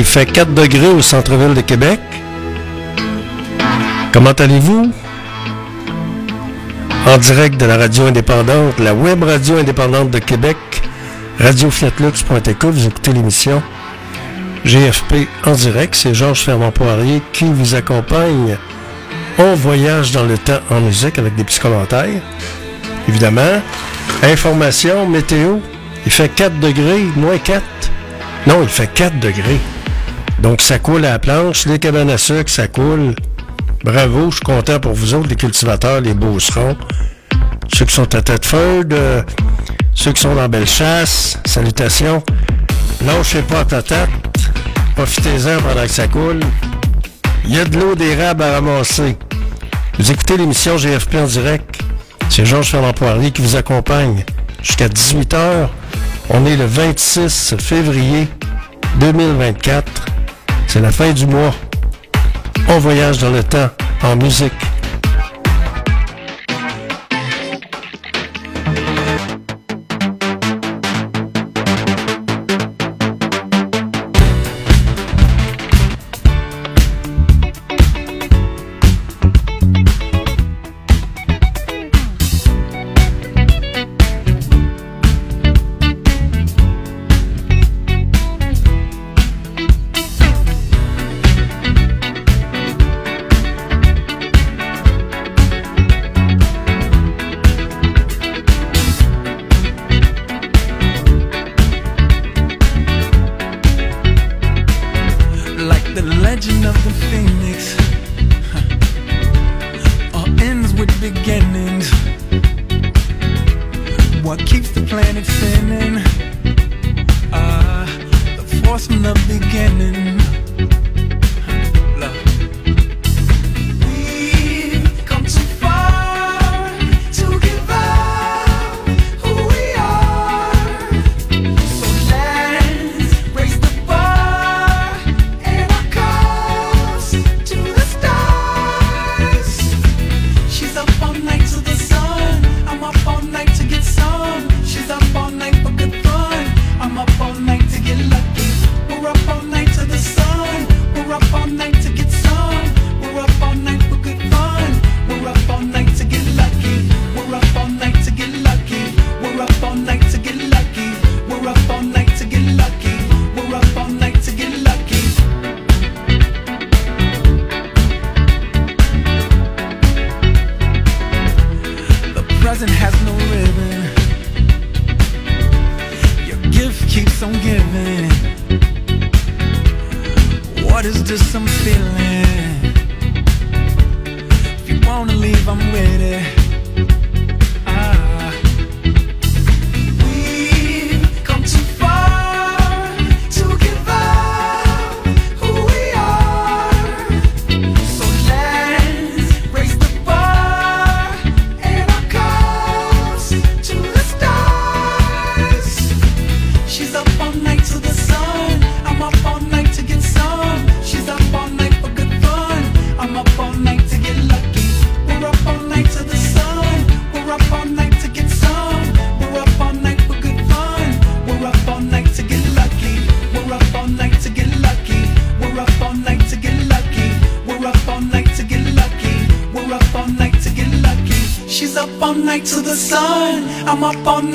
Il fait 4 degrés au centre-ville de Québec. Comment allez-vous? En direct de la radio indépendante, la web radio indépendante de Québec, radioflatlux.tk, vous écoutez l'émission GFP en direct. C'est Georges Fernand Poirier qui vous accompagne. On voyage dans le temps en musique avec des petits commentaires. Évidemment, information, météo, il fait 4 degrés, moins 4. Non, il fait 4 degrés. Donc, ça coule à la planche. Les cabanes à sucre, ça coule. Bravo, je suis content pour vous autres, les cultivateurs, les beaucerons. Ceux qui sont à Thetford, euh, ceux qui sont dans Bellechasse, salutations. Lâchez pas ta tête. Profitez-en pendant que ça coule. Il y a de l'eau d'érable à ramasser. Vous écoutez l'émission GFP en direct. C'est Georges Fernand Poirier qui vous accompagne jusqu'à 18h. On est le 26 février 2024. C'est la fin du mois. On voyage dans le temps en musique.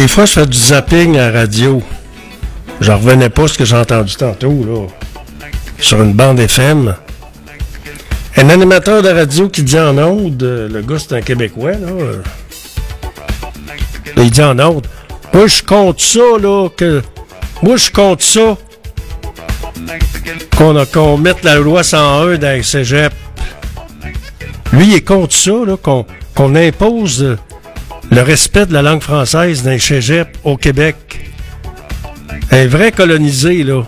Des fois, je fais du zapping à radio. J'en revenais pas ce que j'ai entendu tantôt, là. Sur une bande FM. Un animateur de radio qui dit en onde, le gars c'est un Québécois, là. Il dit en onde. Moi, je compte ça, là, que. Moi, je compte ça. Qu'on qu mette la loi 101 dans le cégep Lui, il contre ça, qu'on impose le respect de la langue française dans les cégeps au Québec. Un vrai colonisé, là.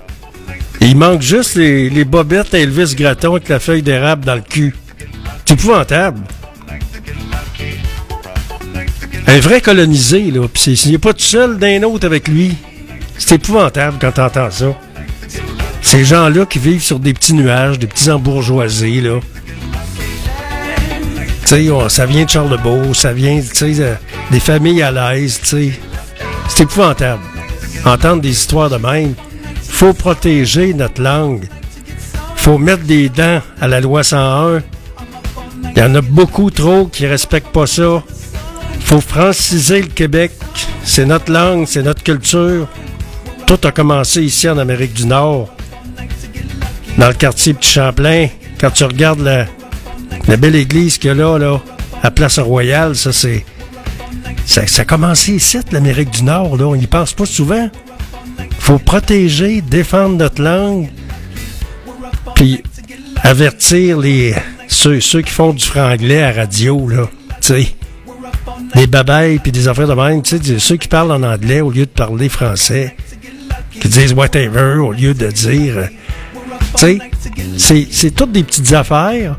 Il manque juste les, les bobettes à Elvis Gratton avec la feuille d'érable dans le cul. C'est épouvantable. Un vrai colonisé, là. Puis il n'est pas tout seul d'un autre avec lui. C'est épouvantable quand t'entends ça. Ces gens-là qui vivent sur des petits nuages, des petits embourgeoisés, là. Tu sais, ça vient de Charlebourg, ça vient, sais, des familles à l'aise. C'est épouvantable. Entendre des histoires de même. Faut protéger notre langue. Faut mettre des dents à la loi 101. Il y en a beaucoup trop qui respectent pas ça. Faut franciser le Québec. C'est notre langue, c'est notre culture. Tout a commencé ici en Amérique du Nord, dans le quartier Petit Champlain. Quand tu regardes la, la belle église qu'il y a là, là, à Place Royale, ça c'est. Ça, a commencé ici, l'Amérique du Nord, là. On n'y pense pas souvent. Faut protéger, défendre notre langue, puis avertir les ceux, qui font du franglais à radio, là. Tu sais. Des babayes puis des affaires de même, tu sais, ceux qui parlent en anglais au lieu de parler français, qui disent whatever au lieu de dire. Tu sais, c'est toutes des petites affaires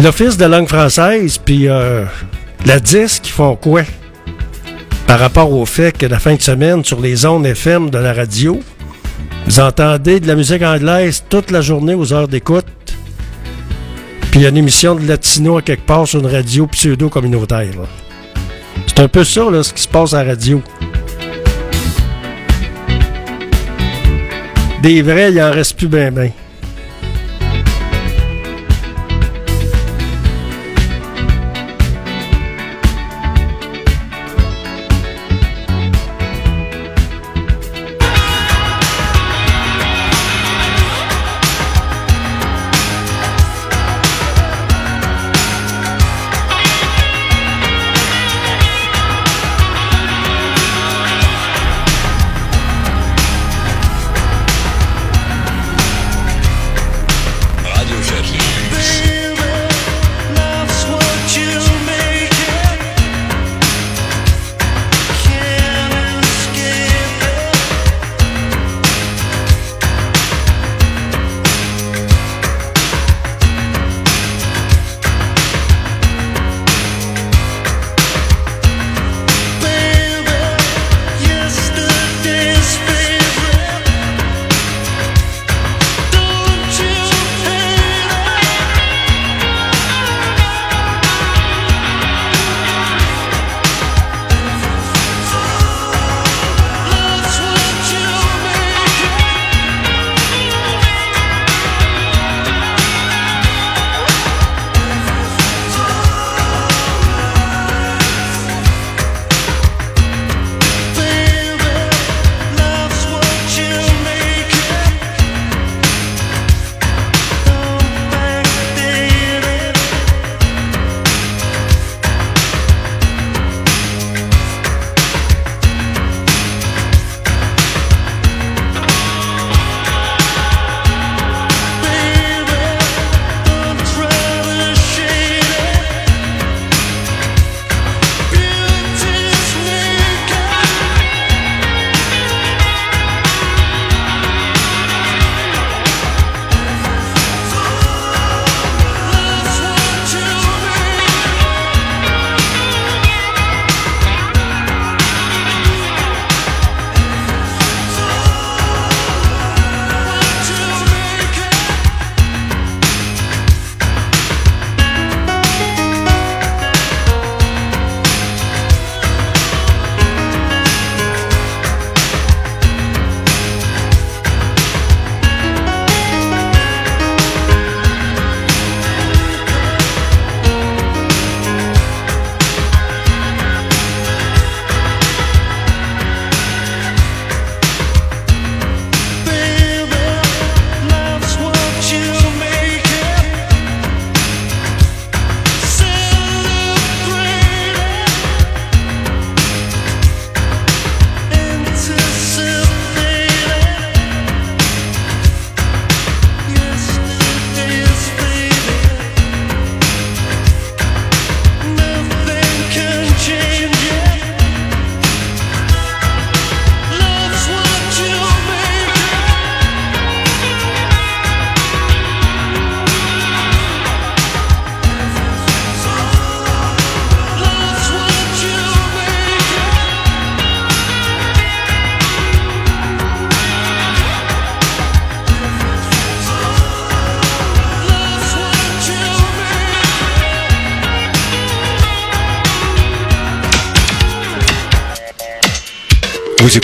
l'Office de langue française, puis euh, la disque, ils font quoi? Par rapport au fait que la fin de semaine, sur les ondes FM de la radio, vous entendez de la musique anglaise toute la journée aux heures d'écoute. Puis y a une émission de latino à quelque part sur une radio pseudo-communautaire. C'est un peu ça, là, ce qui se passe à la radio. Des vrais, il en reste plus ben ben.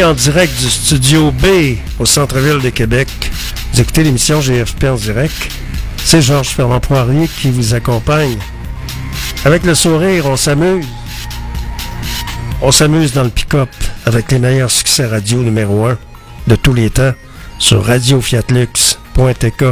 En direct du studio B au centre-ville de Québec. Vous écoutez l'émission GFP en direct. C'est Georges Fernand Poirier qui vous accompagne. Avec le sourire, on s'amuse. On s'amuse dans le pick-up avec les meilleurs succès radio numéro 1 de tous les temps sur radiofiatlux.tk.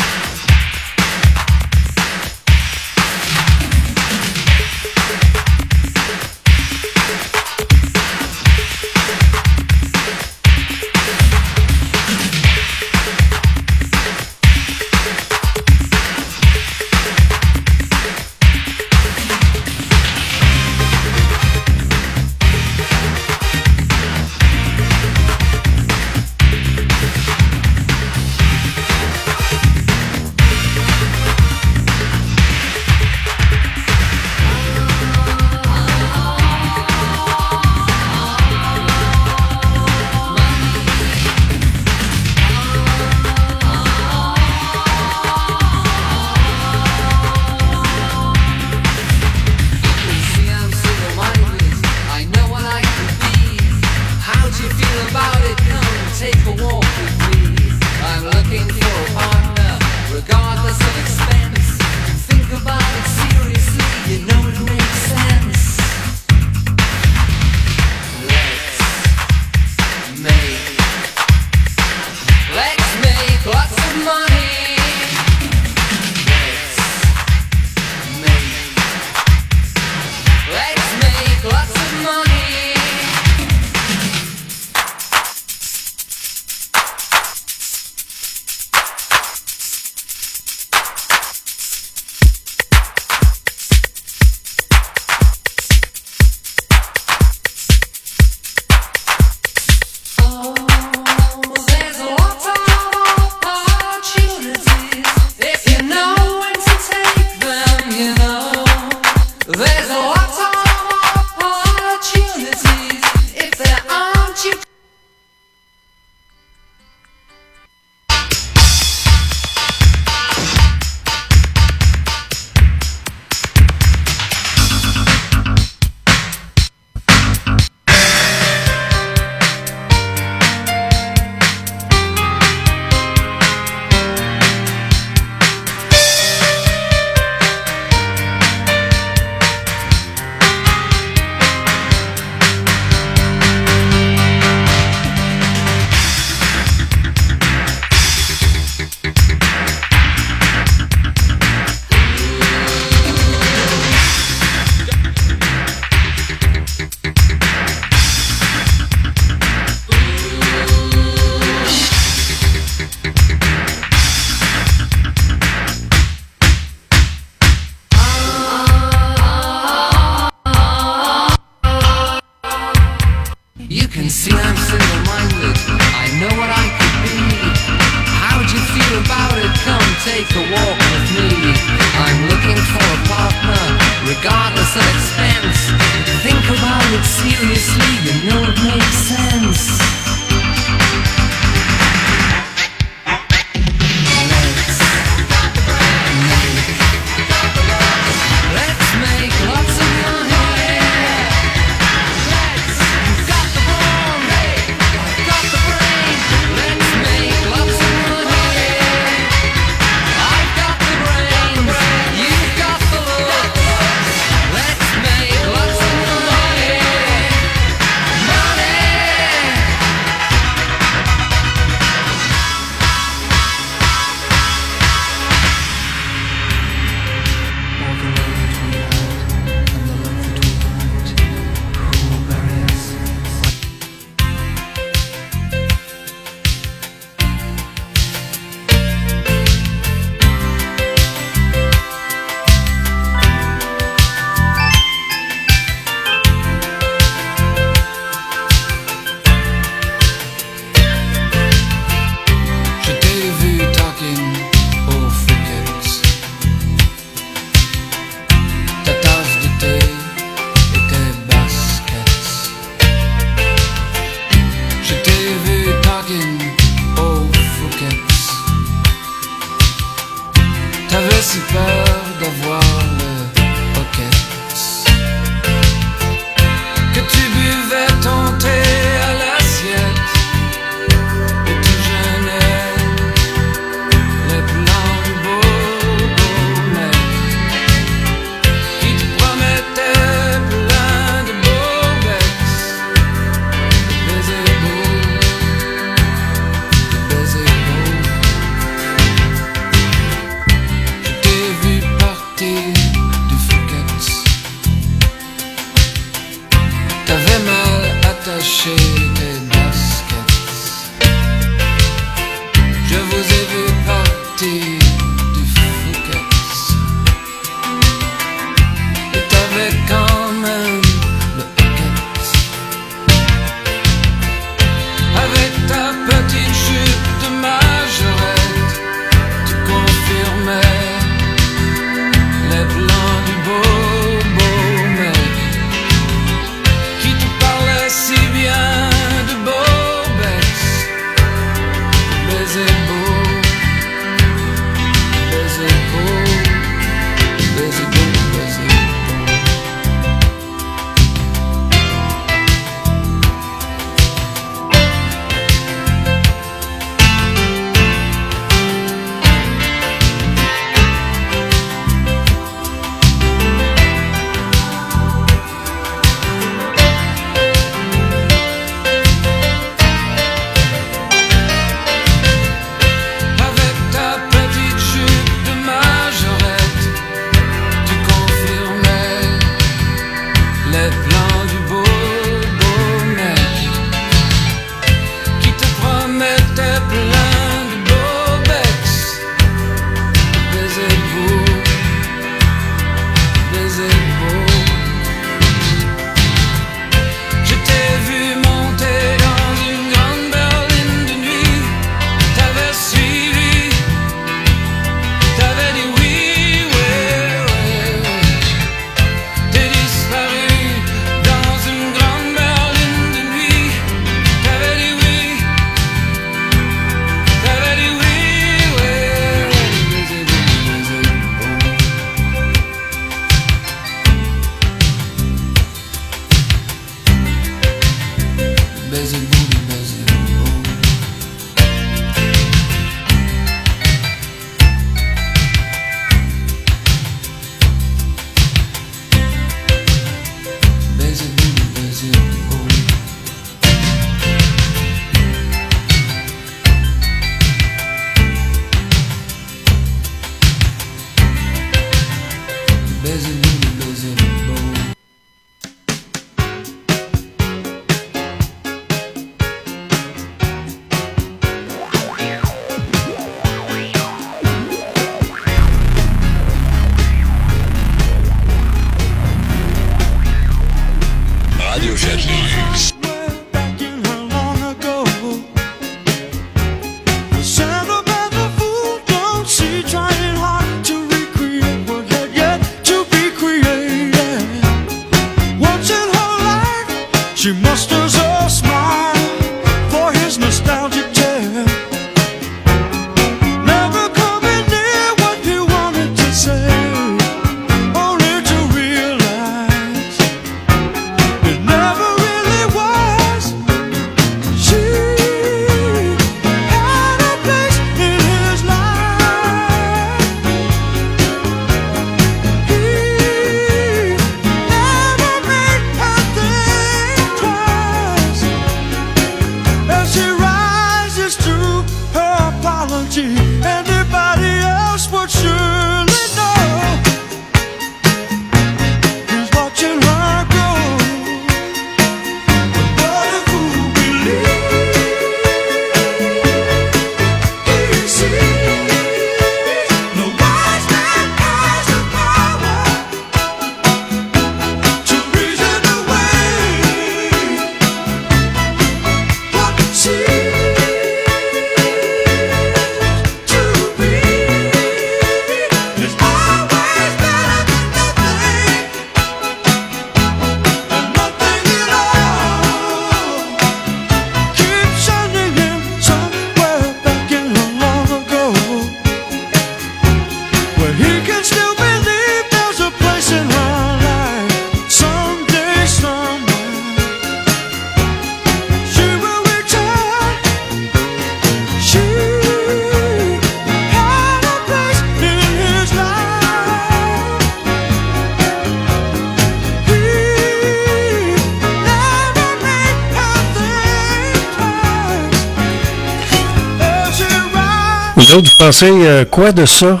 Vous pensez euh, quoi de ça?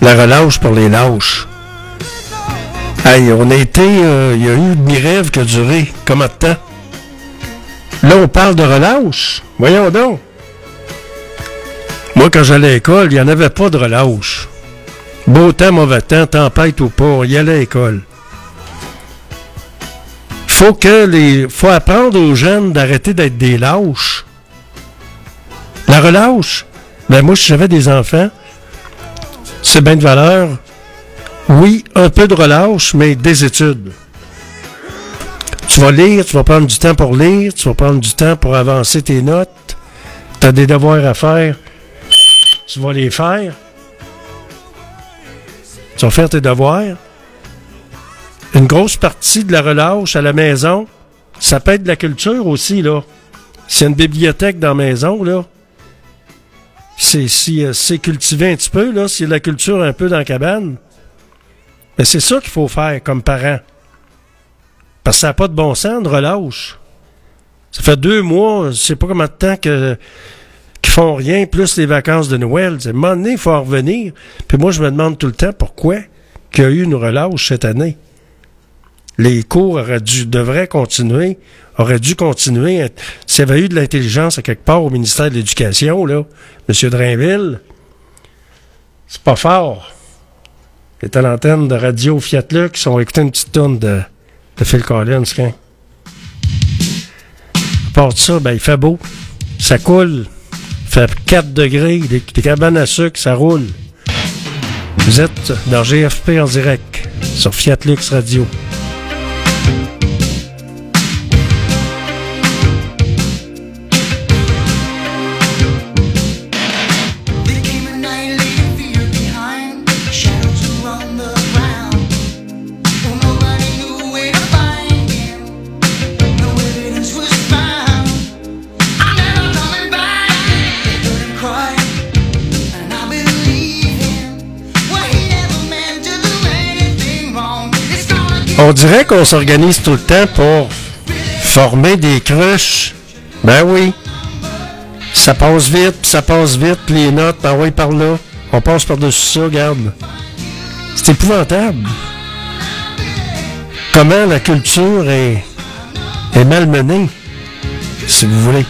La relâche pour les lâches. Hey, on a été. euh, Il y a eu une rêve qui a duré combien de temps? Là, on parle de relâche. Voyons donc. Moi, quand j'allais à l'école, il n'y en avait pas de relâche. Beau temps, mauvais temps, tempête ou pas, on y allait à l'école. Faut que les. Faut apprendre aux jeunes d'arrêter d'être des lâches. La relâche, ben moi, si j'avais des enfants, c'est bien de valeur. Oui, un peu de relâche, mais des études. Tu vas lire, tu vas prendre du temps pour lire, tu vas prendre du temps pour avancer tes notes. Tu as des devoirs à faire, tu vas les faire. Tu vas faire tes devoirs. Une grosse partie de la relâche à la maison, ça peut être de la culture aussi, là. A une bibliothèque dans la maison, là, c'est si euh, c'est cultivé un petit peu, là, de la culture un peu dans la cabane. Mais c'est ça qu'il faut faire comme parent. Parce que ça n'a pas de bon sens de relâche. Ça fait deux mois, je sais pas combien de temps que qu'ils font rien, plus les vacances de Noël. Un moment donné, il faut en revenir. Puis moi, je me demande tout le temps pourquoi qu'il y a eu une relâche cette année. Les cours auraient dû, devraient continuer, auraient dû continuer. S'il y avait eu de l'intelligence à quelque part au ministère de l'Éducation, là, M. Drainville, c'est pas fort. Il est à l'antenne de Radio Fiat Lux, sont écouter une petite tonne de, Phil Collins. À part ça, ben, il fait beau. Ça coule. Il fait 4 degrés. Des, des cabanes à sucre, ça roule. Vous êtes dans GFP en direct sur Fiat Lux Radio. On dirait qu'on s'organise tout le temps pour former des cruches. Ben oui. Ça passe vite, ça passe vite, les notes, ben oui, par là. On passe par-dessus ça, regarde. C'est épouvantable. Comment la culture est, est malmenée, si vous voulez.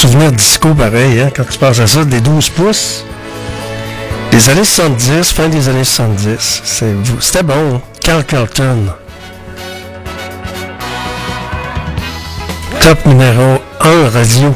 Des souvenirs disco pareil, hein, quand tu penses à ça, des 12 pouces. Les années 70, fin des années 70. c'est- C'était bon. Carl Carlton. Top numéro 1 radio.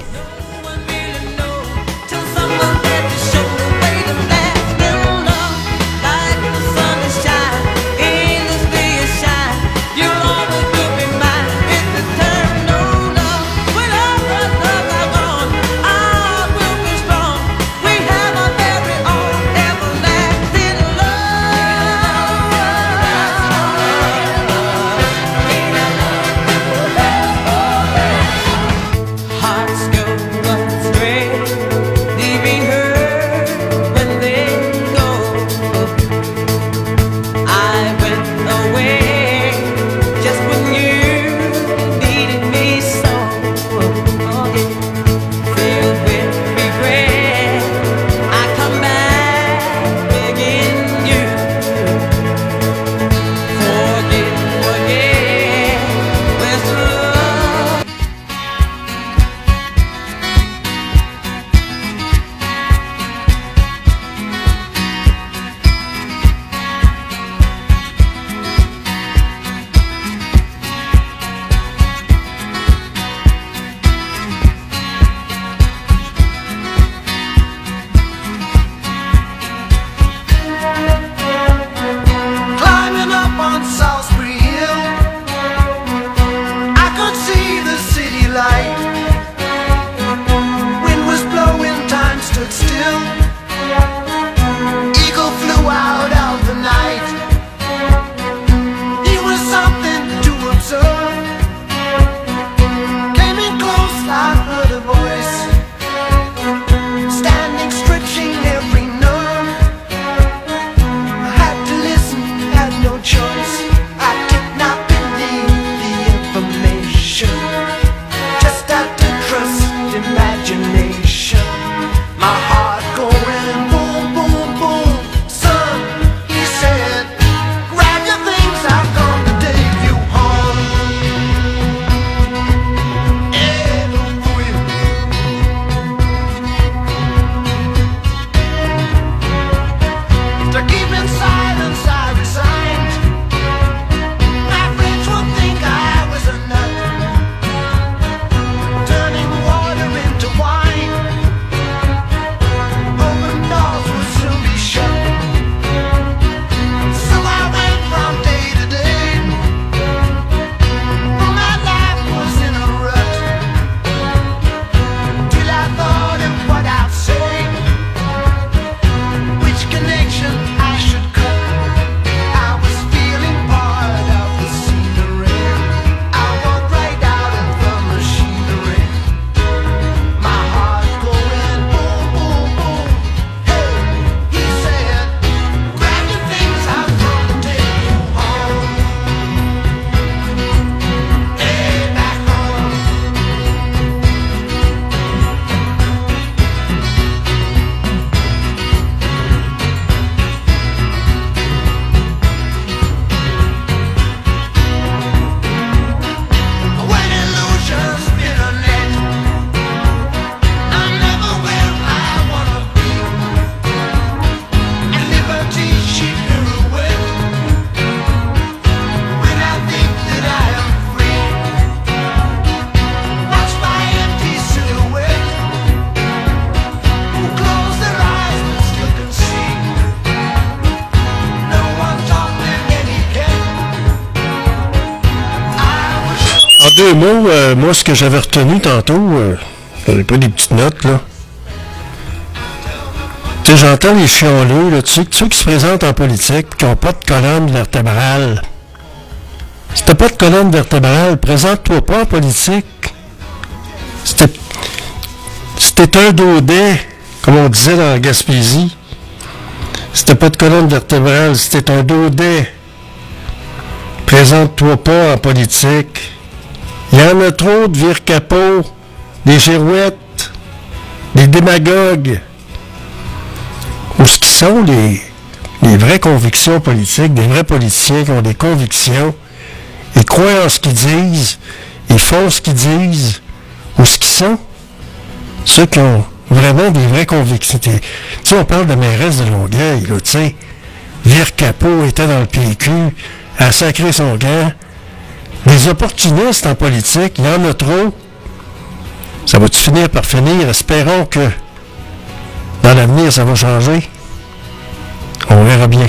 Deux mots, euh, moi, ce que j'avais retenu tantôt, euh, j'avais pris des petites notes, là. Tu sais, j'entends les chialeux, là, sais, ceux qui se présentent en politique qui n'ont pas de colonne vertébrale. Si t'as pas de colonne vertébrale, présente-toi pas en politique. C'était c'était un daudet, comme on disait dans la Gaspésie. C'était pas de colonne vertébrale, c'était un daudet. Présente-toi pas en politique. Il y en a trop de vire capot, des girouettes, des démagogues. Où ce qui sont les, vraies convictions politiques, des vrais politiciens qui ont des convictions, ils croient en ce qu'ils disent, ils font ce qu'ils disent, où ce qu'ils sont? Ceux qui ont vraiment des vraies convictions. Tu sais, on parle de mairesse de Longueuil, là, tu sais. Vire Capot était dans le PQ, a sacré son gant. Des opportunistes en politique, il y en a trop. Ça va-tu finir par finir? Espérons que dans l'avenir, ça va changer. On verra bien.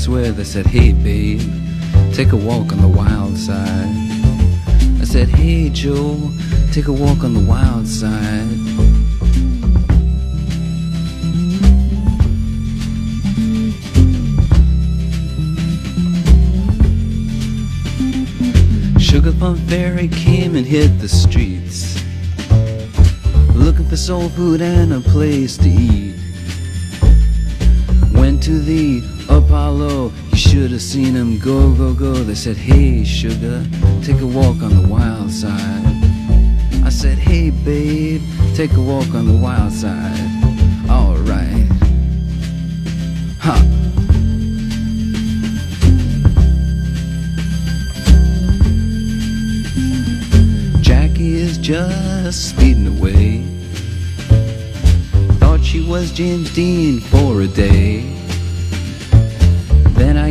place where they said, hey babe, take a walk on the wild side. I said, hey Joe, take a walk on the wild side. Sugar, take a walk on the wild side. I said, Hey, babe, take a walk on the wild side.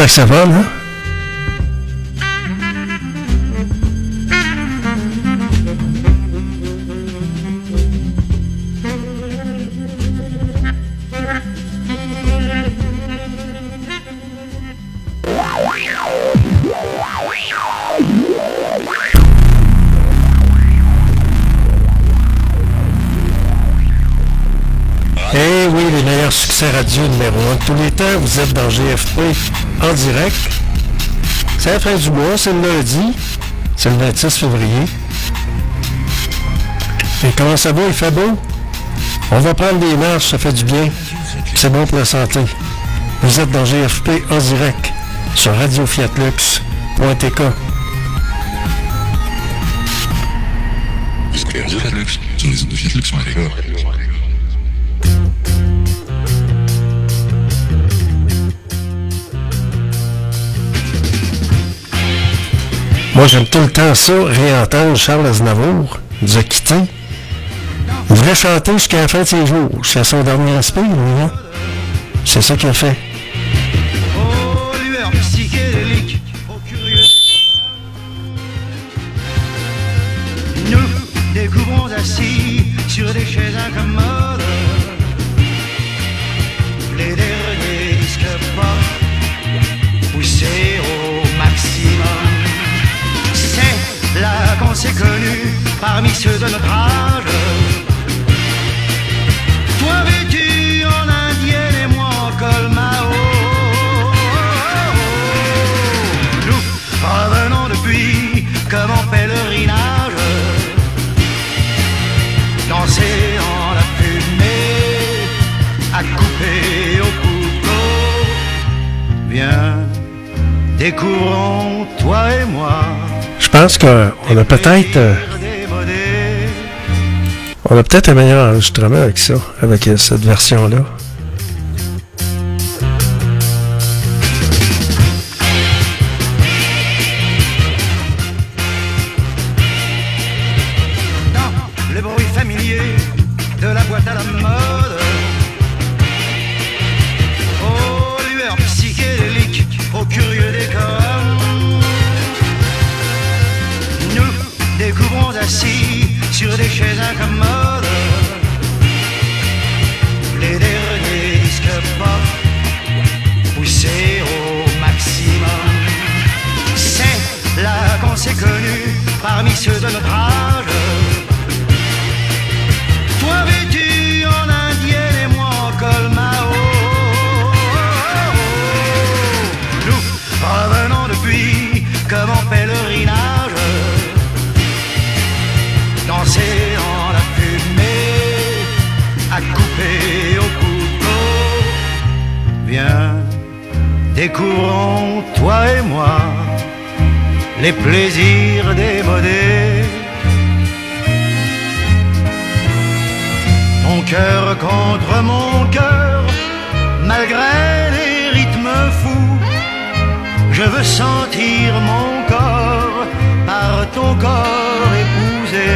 hein? Eh oui, les meilleurs succès radio numéro 1 de tous les temps, vous êtes dans GFP en direct. C'est la fin du mois, c'est le lundi, c'est le 26 février. Et comment ça va, il fait beau? On va prendre des marches, ça fait du bien. C'est bon pour la santé. Vous êtes dans GFP en direct sur radiofiatlux.tk. Moi, j'aime tout le temps ça, réentendre Charles Aznavour, nous a quittés. Il voulait chanter jusqu'à la fin de ses jours, jusqu'à son dernier hein? C'est ça qu'il a fait. Pense qu'on a peut-être euh, on a peut-être un meilleur enregistrement avec ça, avec euh, cette version-là. Qu'on s'est connus parmi ceux de notre âge. Toi vêtu en indienne et moi en col Mao. Nous revenons depuis comme en pèlerinage, danser dans la fumée, à couper au couteau. Viens, découvrons toi et moi les plaisirs démodés. Mon cœur contre mon cœur, malgré les rythmes fous, je veux sentir mon corps par ton corps épousé.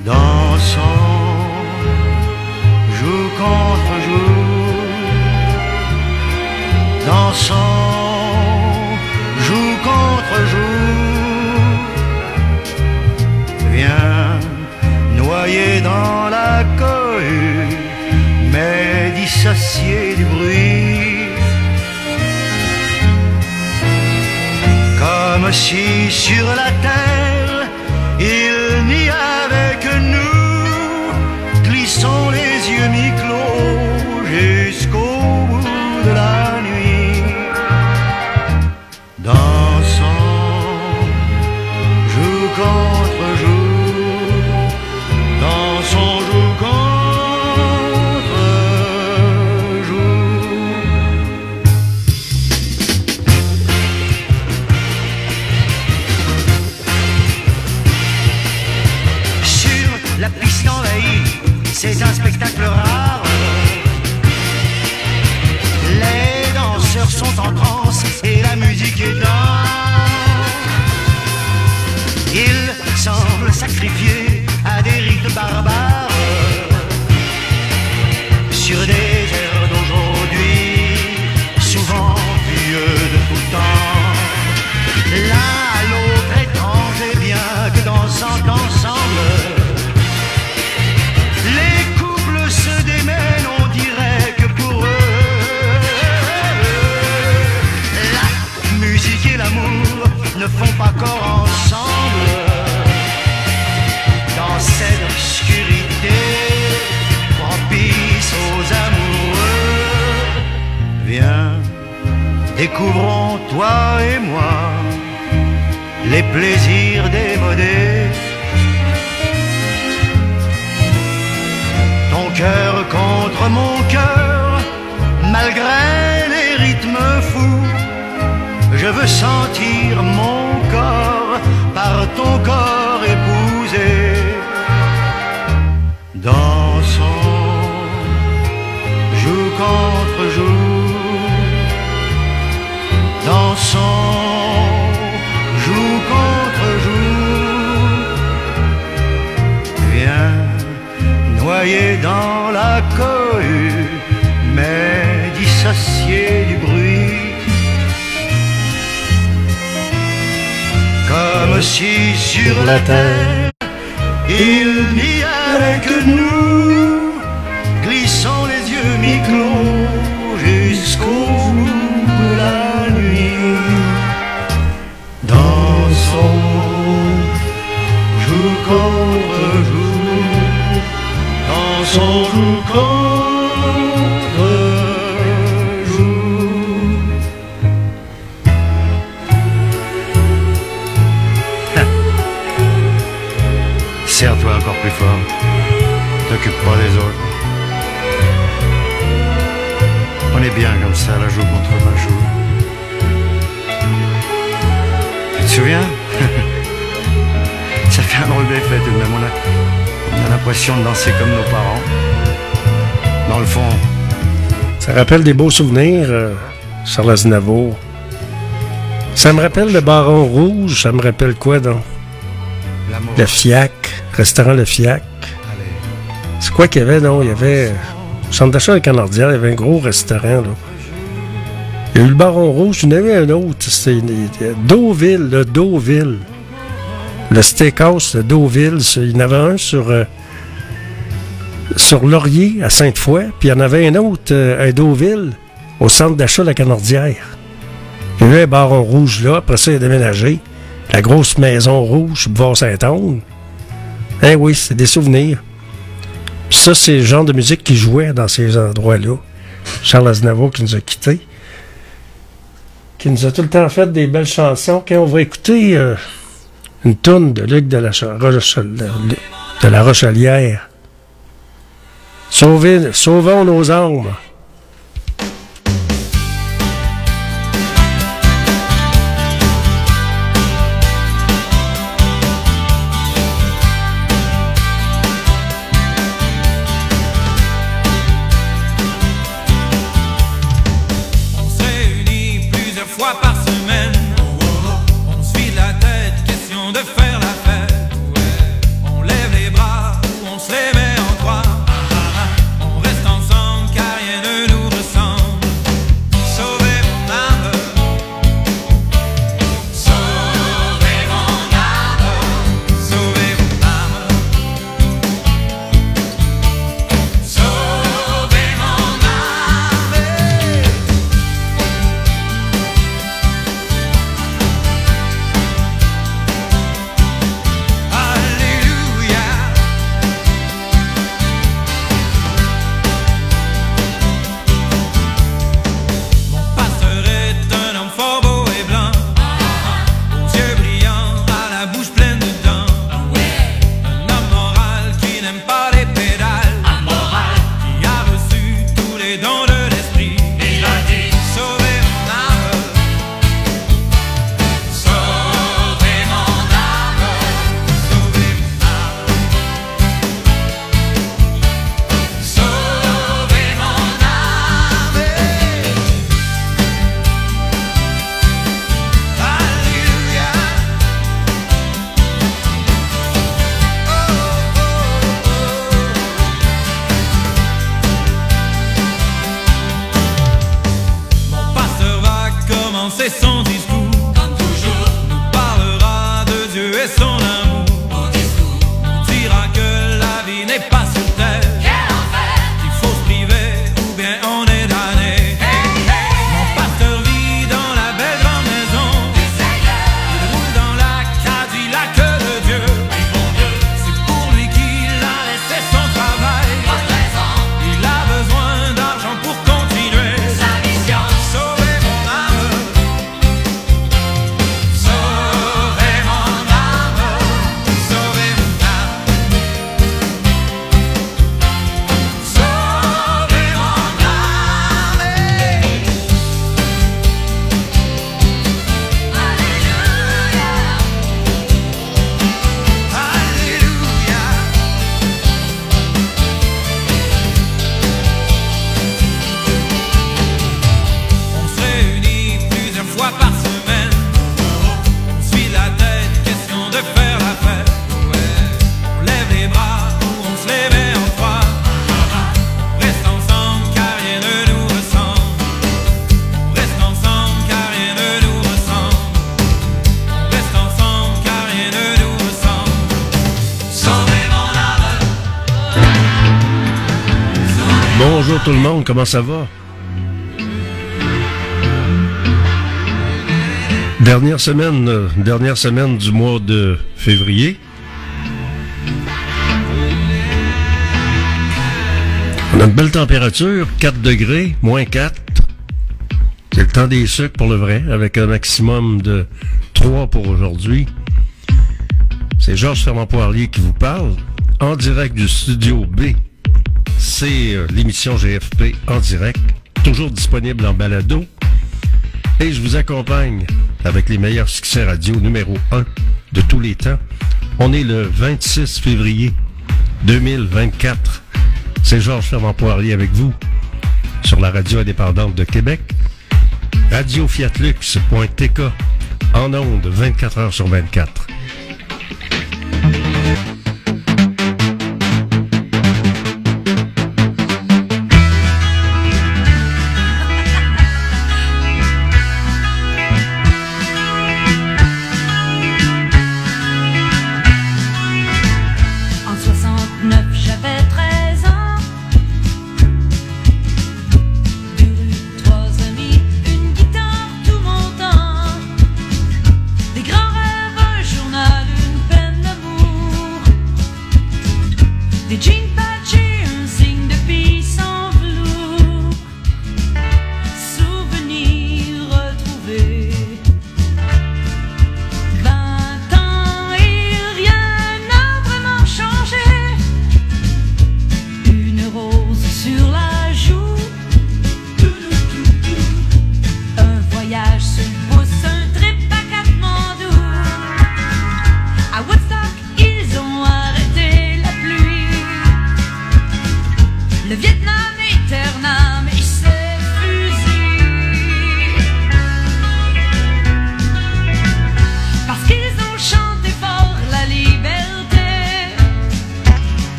Dansons, joue contre joue, dansons. Dissocié du bruit. Comme si sur la terre semblent découvrons toi et moi les plaisirs démodés. Ton cœur contre mon cœur, malgré les rythmes fous, je veux sentir mon corps par ton corps épousé. Dansons, joue contre joue, joue contre joue. Viens noyer dans la cohue, mais dissocié du bruit. Comme si sur la terre il n'y avait que nous, Serre-toi encore plus fort. T'occupe pas des autres. On est bien comme ça, la joue contre la joue. Tu te souviens? Ça fait un drôle d'effet tout de même. On a, on a l'impression de danser comme rappelle des beaux souvenirs, euh, Charles Aznavour. Ça me rappelle le Baron Rouge. Ça me rappelle quoi, donc? Le FIAC, restaurant Le FIAC. C'est quoi qu'il y avait, non? Il y avait. Au centre d'achat de Canardière, il y avait un gros restaurant, là. Il y a eu le Baron Rouge, il y en avait un autre. C'était Deauville, le Deauville. Le steakhouse de Deauville, il y en avait un sur. euh, sur Laurier, à Sainte-Foy, puis il y en avait un autre euh, à Deauville, au centre d'achat de la Canardière. Il y avait un baron rouge là, après ça, il a déménagé. La grosse maison rouge, boulevard Saint-Anne. Eh oui, c'est des souvenirs. Ça, c'est le genre de musique qui jouait dans ces endroits-là. Charles Aznavour qui nous a quittés. Qui nous a tout le temps fait des belles chansons. Quand on va écouter euh, une tourne de Luc de la, de la Rochelière. Sauvons nos âmes. Comment ça va? Dernière semaine, euh, dernière semaine du mois de février. On a une belle température, 4 degrés, moins 4. C'est le temps des sucres pour le vrai, avec un maximum de 3 pour aujourd'hui. C'est Georges Fernand Poirier qui vous parle, en direct du studio B. C'est euh, l'émission GFP en direct, toujours disponible en balado. Et je vous accompagne avec les meilleurs succès radio numéro 1 de tous les temps. On est le 26 février 2024. C'est Georges Fernand Poirier avec vous sur la radio indépendante de Québec. Radiofiatlux.tk en ondes 24 heures sur 24.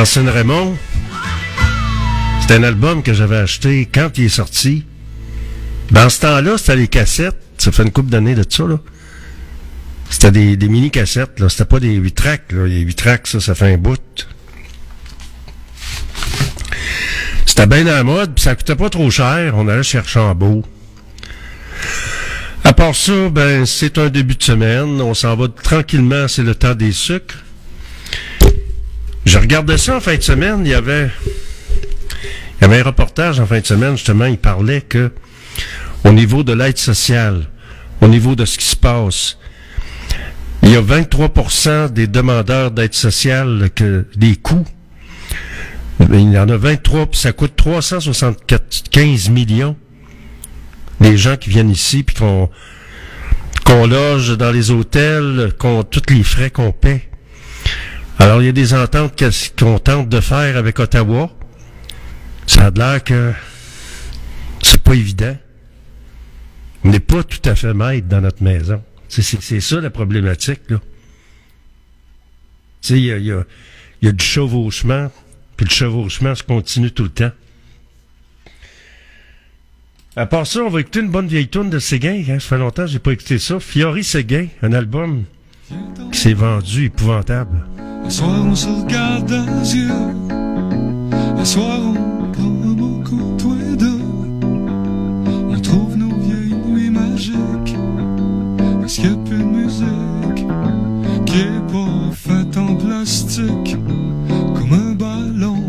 Francine Raymond, c'est un album que j'avais acheté quand il est sorti. Dans ce temps-là, c'était les cassettes. Ça fait une couple d'années de ça, là. C'était des, mini-cassettes, là. C'était pas des 8 tracks. Les 8 tracks, ça, ça fait un bout. C'était bien à la mode, puis ça coûtait pas trop cher. On allait chercher en beau. À part ça, ben, c'est un début de semaine. On s'en va tranquillement, c'est le temps des sucres. Je regardais ça en fin de semaine, il y avait, il y avait un reportage en fin de semaine, justement, il parlait que, au niveau de l'aide sociale, au niveau de ce qui se passe, il y a 23% des demandeurs d'aide sociale que des coûts. Il y en a 23, puis ça coûte 375 millions. Les gens qui viennent ici, puis qu'on qu'on loge dans les hôtels, qu'on tous les frais qu'on paie. Alors, il y a des ententes qu'on tente de faire avec Ottawa. Ça a l'air que c'est pas évident. On n'est pas tout à fait maître dans notre maison. C'est, ça la problématique, là. Tu sais, il y a, y, a, du chevauchement, puis le chevauchement se continue tout le temps. À part ça, on va écouter une bonne vieille tune de Séguin. Hein? Ça fait longtemps que j'ai pas écouté ça. Fiori Séguin, un album qui s'est vendu épouvantable. Un soir on se regarde dans les yeux. Un soir on prend un beau coup tous les deux On trouve nos vieilles nuits magiques. Parce qu'il n'y a plus de musique Qui est pas faite en plastique. Comme un ballon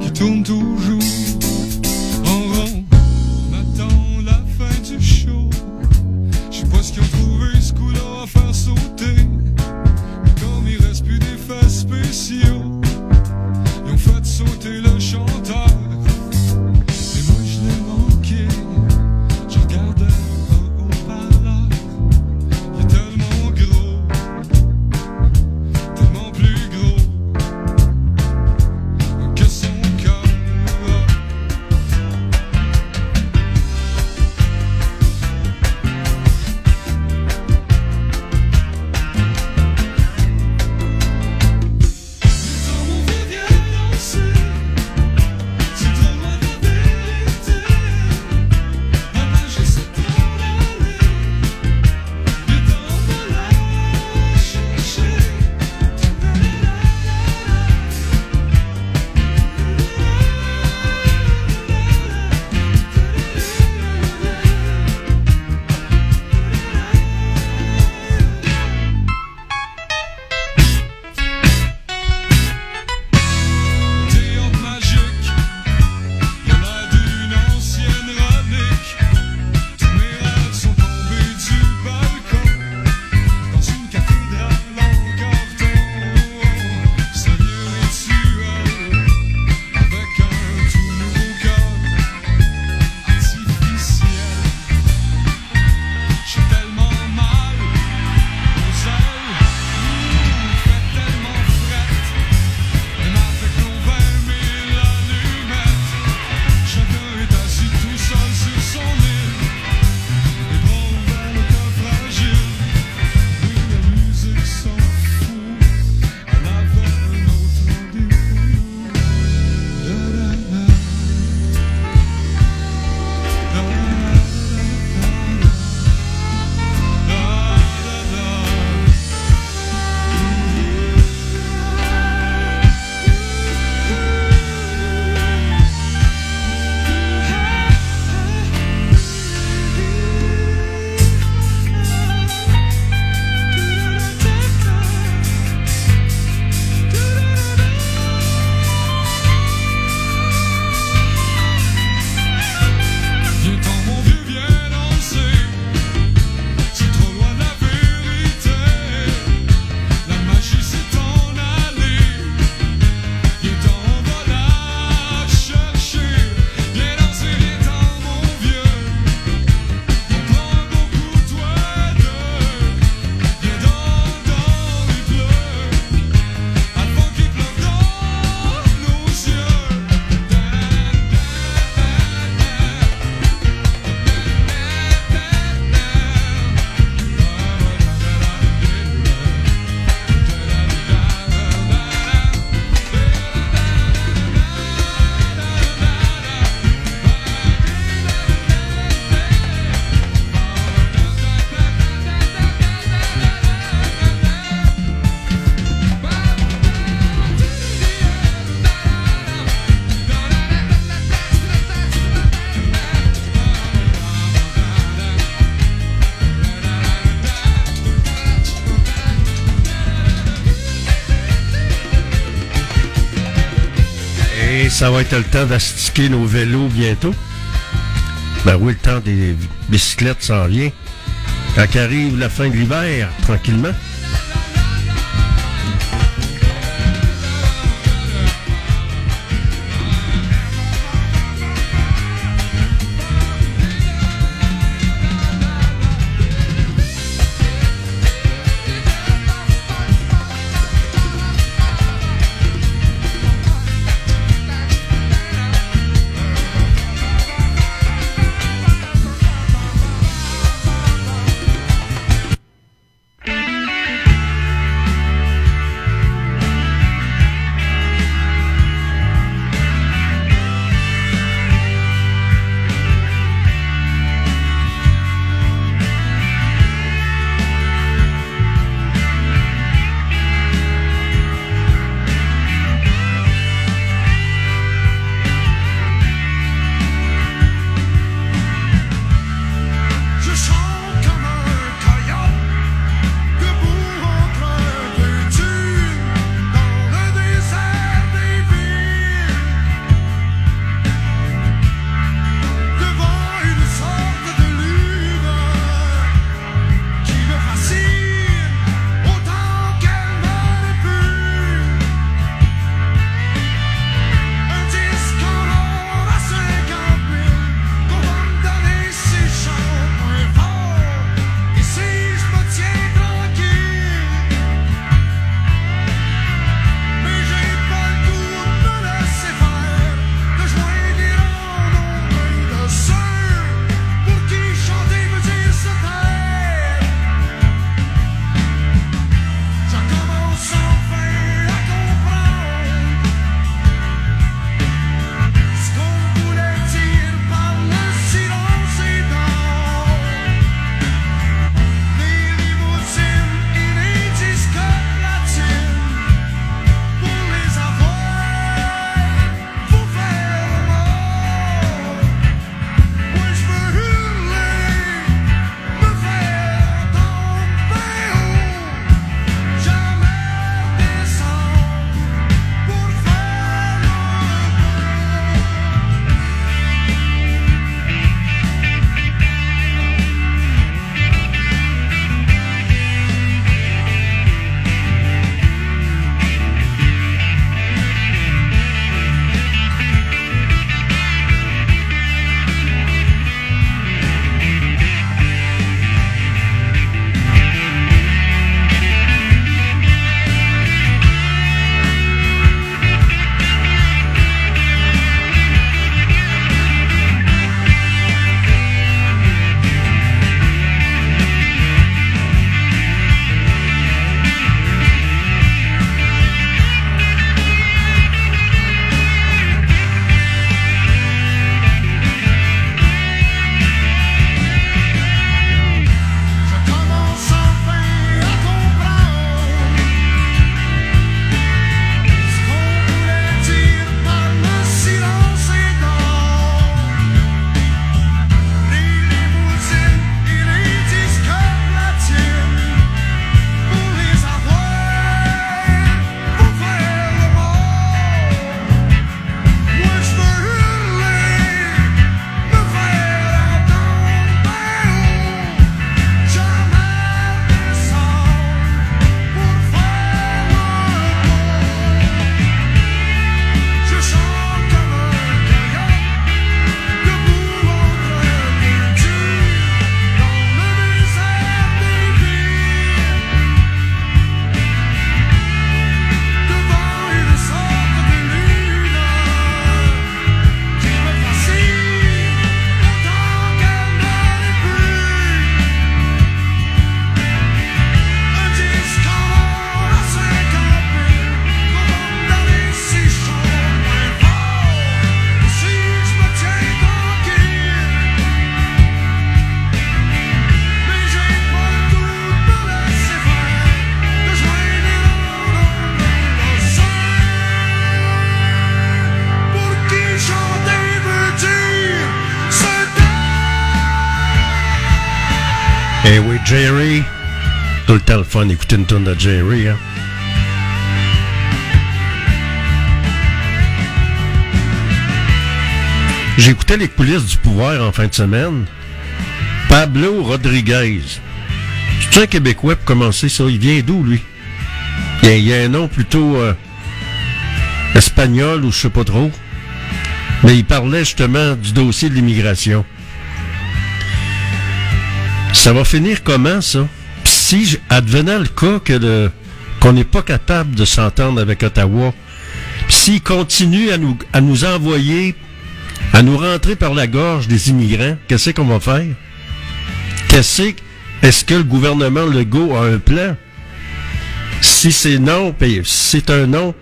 Qui tourne toujours ça va être le temps d'astiquer nos vélos bientôt. Ben oui, le temps des bicyclettes s'en vient. Quand arrive la fin de l'hiver, tranquillement. le fun d'écouter une tune de Jerry. Hein. J'écoutais les coulisses du pouvoir en fin de semaine. Pablo Rodriguez. C'est un Québécois pour commencer ça. Il vient d'où, lui? Il y, a, un nom plutôt euh, espagnol ou je sais pas trop. Mais il parlait justement du dossier de l'immigration. Ça va finir comment, ça? Si, advenant le cas que qu'on n'est pas capable de s'entendre avec Ottawa, s'ils continuent à nous, envoyer, à nous rentrer par la gorge des immigrants, qu'est-ce qu'on va faire? Qu'est-ce que- est-ce que le gouvernement Legault a un plan? Si c'est non, puis c'est un non,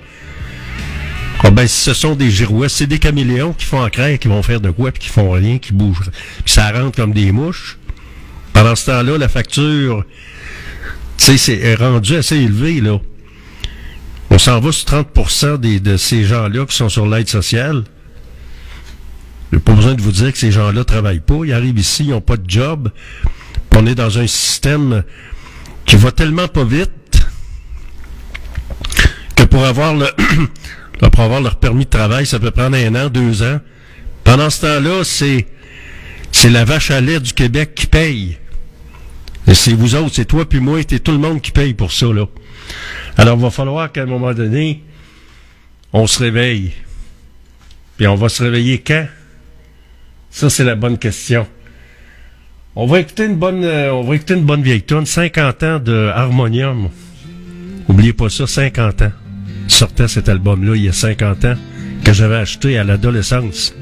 ah ben, ce sont des girouettes, c'est des caméléons qui font en craie, qui vont faire de quoi, puis qui font rien, qui bougent. Puis ça rentre comme des mouches. Pendant ce temps-là, la facture, tu sais, c'est est rendue assez élevée, là. On s'en va sur 30 des, de ces gens-là qui sont sur l'aide sociale. J'ai pas besoin de vous dire que ces gens-là travaillent pas. Ils arrivent ici, ils n'ont pas de job. On est dans un système qui va tellement pas vite que pour avoir pour avoir leur permis de travail, ça peut prendre un an, deux ans. Pendant ce temps-là, c'est c'est la vache à lait du Québec qui paye. C'est vous autres, c'est toi puis moi, c'est tout le monde qui paye pour ça, là. Alors, il va falloir qu'à un moment donné, on se réveille. Puis on va se réveiller quand? Ça, c'est la bonne question. On va écouter une bonne, euh, on va écouter une bonne vieille tune, 50 ans de Harmonium. Oubliez pas ça, 50 ans. Sortait cet album-là il y a 50 ans que j'avais acheté à l'adolescence.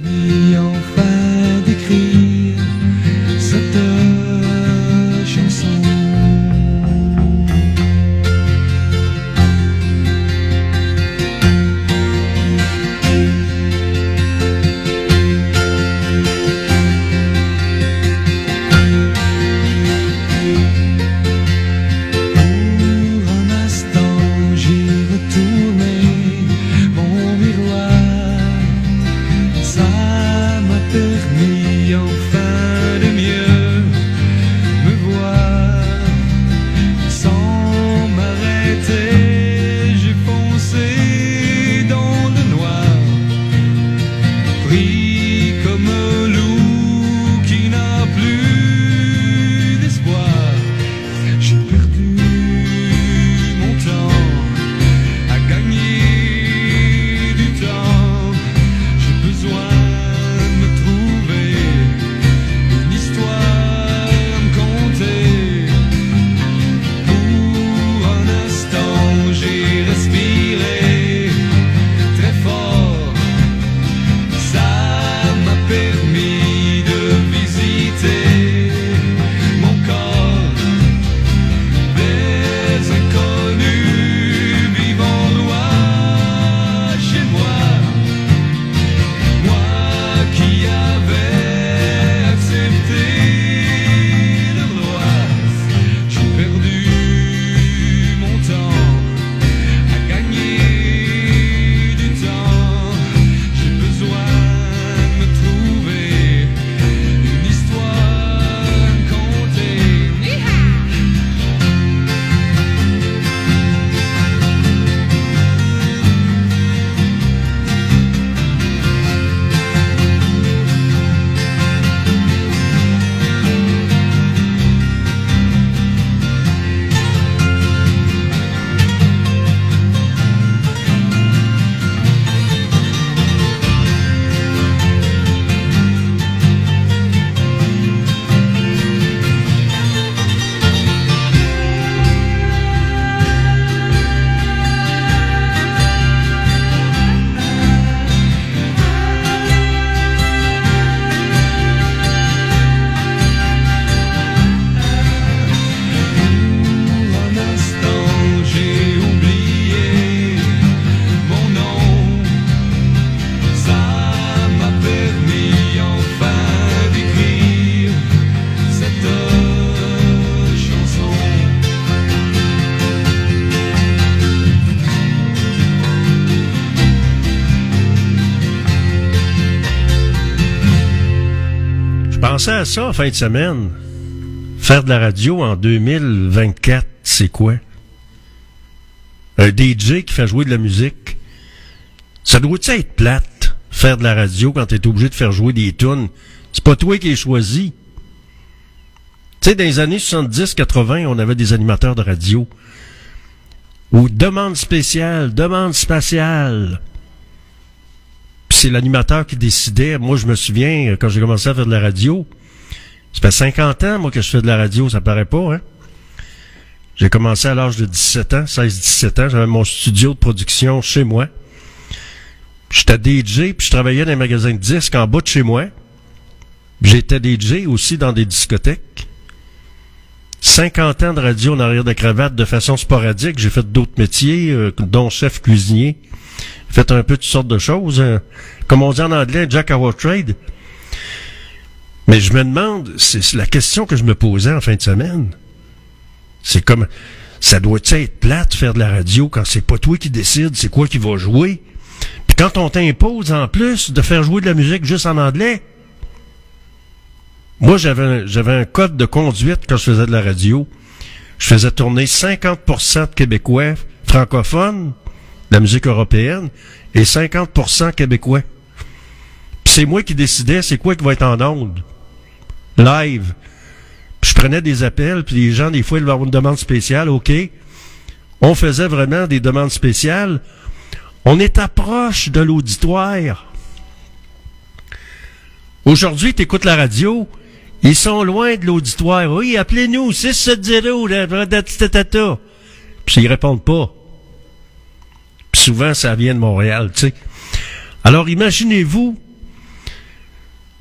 Pensais à ça en fin de semaine. Faire de la radio en 2024, c'est quoi? Un DJ qui fait jouer de la musique. Ça doit être plate? faire de la radio quand tu es obligé de faire jouer des tunes? C'est pas toi qui es choisi. Tu sais, dans les années 70-80, on avait des animateurs de radio. Ou demande spéciale, demande spatiale. C'est l'animateur qui décidait. Moi, je me souviens, quand j'ai commencé à faire de la radio, ça fait 50 ans, moi, que je fais de la radio, ça paraît pas, hein? J'ai commencé à l'âge de 17 ans, 16-17 ans. J'avais mon studio de production chez moi. J'étais DJ, puis je travaillais dans les magasins de disques en bas de chez moi. J'étais DJ aussi dans des discothèques. 50 ans de radio en arrière de cravate de façon sporadique. J'ai fait d'autres métiers, euh, dont chef cuisinier. J'ai fait un peu toutes sortes de choses. euh, comme on dit en anglais, Jack our trade. Mais je me demande, c'est la question que je me posais en fin de semaine. C'est comme, ça doit être plate faire de la radio quand c'est pas toi qui décide, c'est quoi qui va jouer? Puis quand on t'impose en plus de faire jouer de la musique juste en anglais. Moi, j'avais j'avais un code de conduite quand je faisais de la radio. Je faisais tourner 50% de Québécois francophones, la musique européenne, et 50% Québécois. C'est moi qui décidais c'est quoi qui va être en onde. Live. Puis je prenais des appels, puis les gens, des fois, ils avaient une demande spéciale, OK. On faisait vraiment des demandes spéciales. On est approche de l'auditoire. Aujourd'hui, tu écoutes la radio, ils sont loin de l'auditoire. Oui, appelez-nous, 670, là, tata. Puis ils répondent pas. Souvent, ça vient de Montréal, tu sais. Alors, imaginez-vous,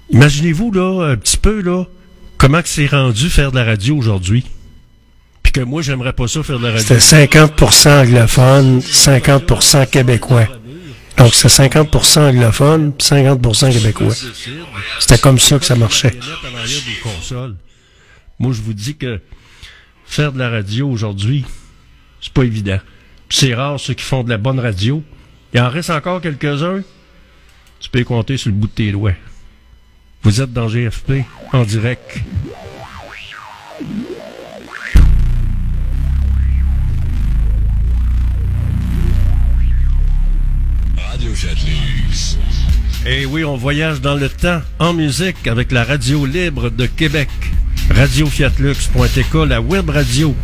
imaginez-vous, là, un petit peu, là, comment que c'est rendu faire de la radio aujourd'hui. Puis que moi, j'aimerais pas ça faire de la radio. C'était 50% anglophone, 50% québécois. Donc, c'est 50% anglophone, 50% québécois. C'était comme ça que ça marchait. Moi, je vous dis que faire de la radio aujourd'hui, c'est pas évident. C'est rare ceux qui font de la bonne radio. Il en reste encore quelques-uns. Tu peux les compter sur le bout de tes doigts. Vous êtes dans GFP en direct. Radio Chatlux. Et oui, on voyage dans le temps en musique avec la radio libre de Québec. Radiofiatlux.tk, la web radio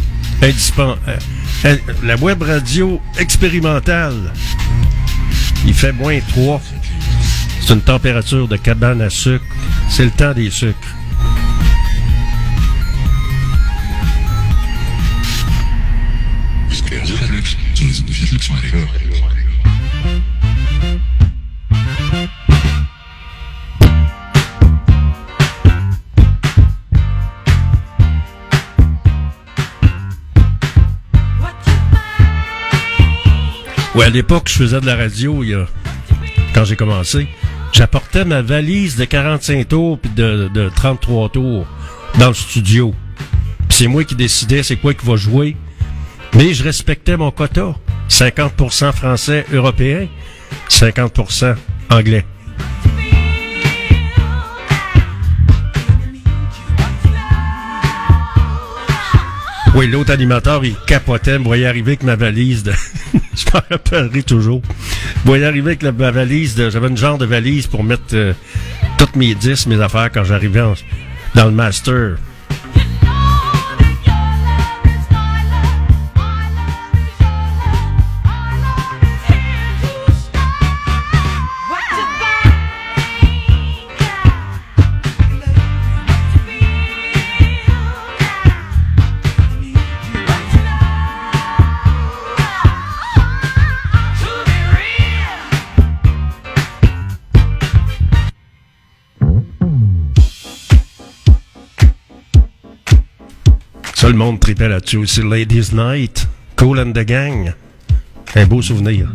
la web radio expérimentale. Il fait moins 3. C'est une température de cabane à sucre. C'est le temps des sucres. Ouais, à l'époque, je faisais de la radio, quand j'ai commencé. J'apportais ma valise de 45 tours puis de, de 33 tours dans le studio. C'est moi qui décidais c'est quoi qui va jouer. Mais je respectais mon quota. 50% français européen, 50% anglais. Oui, l'autre animateur, il capotait, me voyait arriver avec ma valise de... je m'en rappellerai toujours. Me voyait arriver avec la, ma valise de... J'avais une genre de valise pour mettre euh, toutes mes disques, mes affaires quand j'arrivais dans le master. Ça, le monde tripait là-dessus. C'est Ladies Night, Cool and the Gang. Un beau souvenir.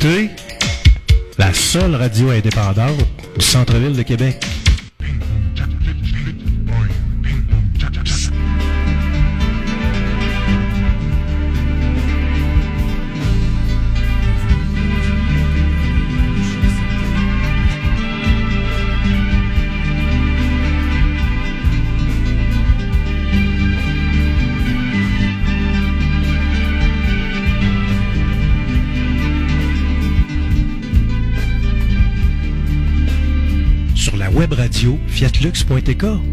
Écoutez la seule radio indépendante du centre-ville de Québec. fiatlux.tk.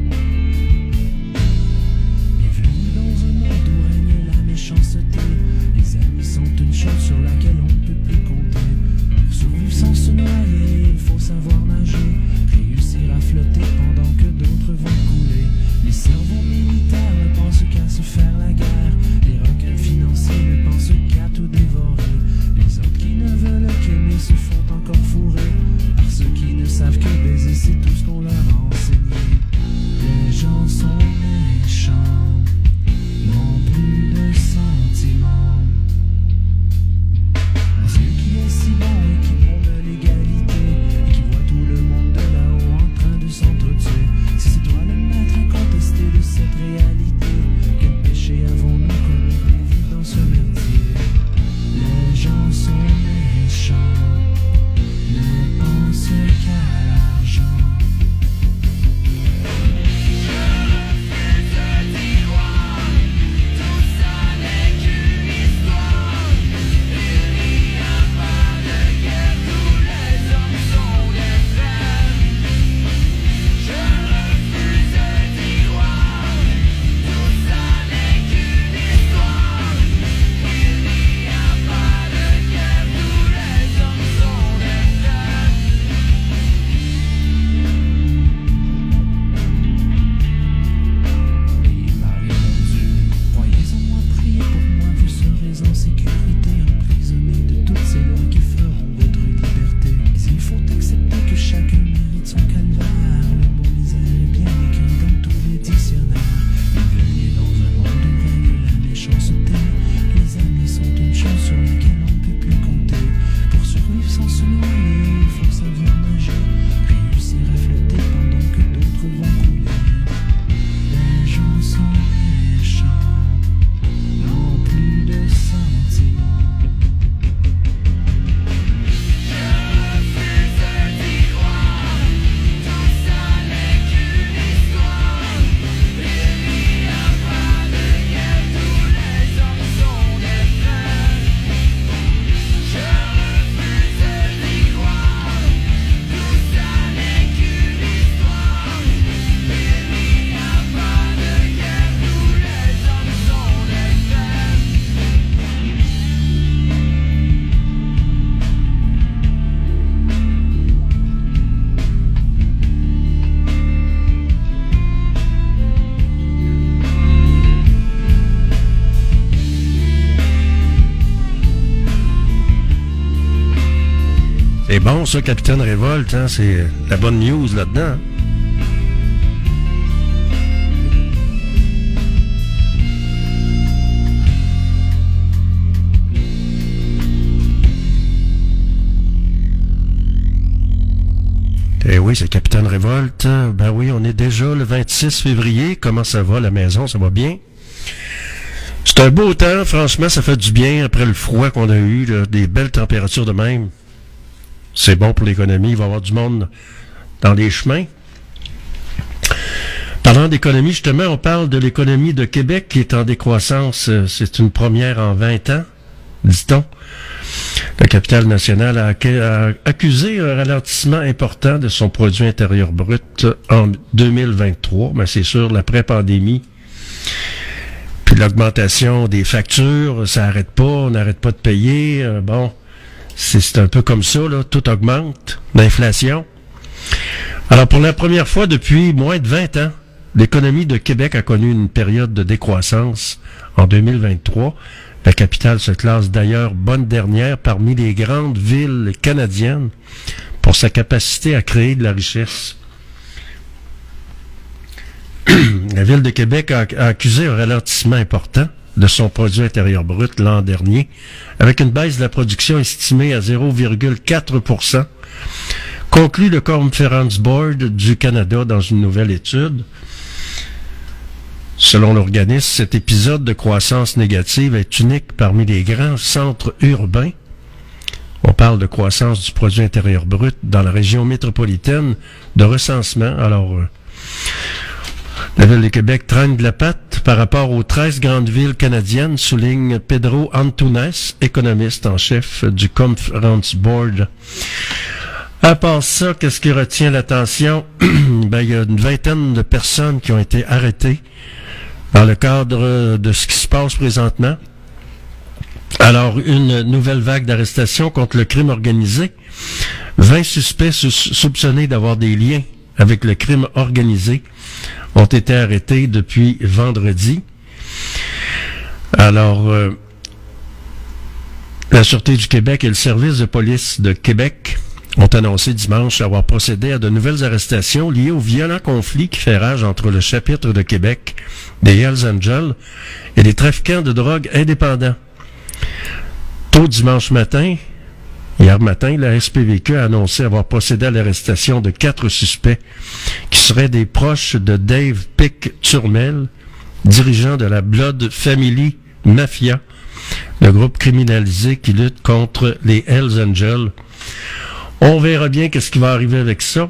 bon, ça, Capitaine Révolte, hein? C'est la bonne news là-dedans. Eh oui, c'est Capitaine Révolte. Ben oui, on est déjà le 26 février. Comment ça va, la maison? Ça va bien? C'est un beau temps, franchement, ça fait du bien après le froid qu'on a eu, des belles températures de même. C'est bon pour l'économie, il va y avoir du monde dans les chemins. Parlant d'économie, justement, on parle de l'économie de Québec qui est en décroissance. Euh, C'est une première en 20 ans, dit-on. La capitale nationale a, accu- a accusé un ralentissement important de son produit intérieur brut en 2023, mais c'est sûr, l'après-pandémie. Puis l'augmentation des factures, ça n'arrête pas, on n'arrête pas de payer. euh, bon, c'est un peu comme ça, tout augmente, l'inflation. Alors pour la première fois depuis moins de 20 ans, l'économie de Québec a connu une période de décroissance en 2023. La capitale se classe d'ailleurs bonne dernière parmi les grandes villes canadiennes pour sa capacité à créer de la richesse. la ville de Québec a accusé un ralentissement important de son produit intérieur brut l'an dernier, avec une baisse de la production estimée à 0,4% conclut le Conference Board du Canada dans une nouvelle étude. Selon l'organisme, cet épisode de croissance négative est unique parmi les grands centres urbains. On parle de croissance du produit intérieur brut dans la région métropolitaine de recensement. Alors, euh, la ville de Québec traîne de la patte par rapport aux 13 grandes villes canadiennes, souligne Pedro Antunes, économiste en chef du Conference Board. À part ça, qu'est-ce qui retient l'attention? ben, il y a une vingtaine de personnes qui ont été arrêtées dans le cadre de ce qui se passe présentement. Alors, une nouvelle vague d'arrestations contre le crime organisé. 20 suspects sou- soupçonnés d'avoir des liens avec le crime organisé ont été arrêtés depuis vendredi. Alors, euh, la Sûreté du Québec et le service de police de Québec ont annoncé dimanche avoir procédé à de nouvelles arrestations liées au violent conflit qui fait rage entre le chapitre de Québec des Hells Angels et les trafiquants de drogue indépendants. Tôt dimanche matin, hier matin, la SPVQ a annoncé avoir procédé à l'arrestation de quatre suspects qui seraient des proches de Dave Pick Turmel, dirigeant de la Blood Family Mafia, le groupe criminalisé qui lutte contre les Hells Angels. On verra bien qu'est-ce qui va arriver avec ça.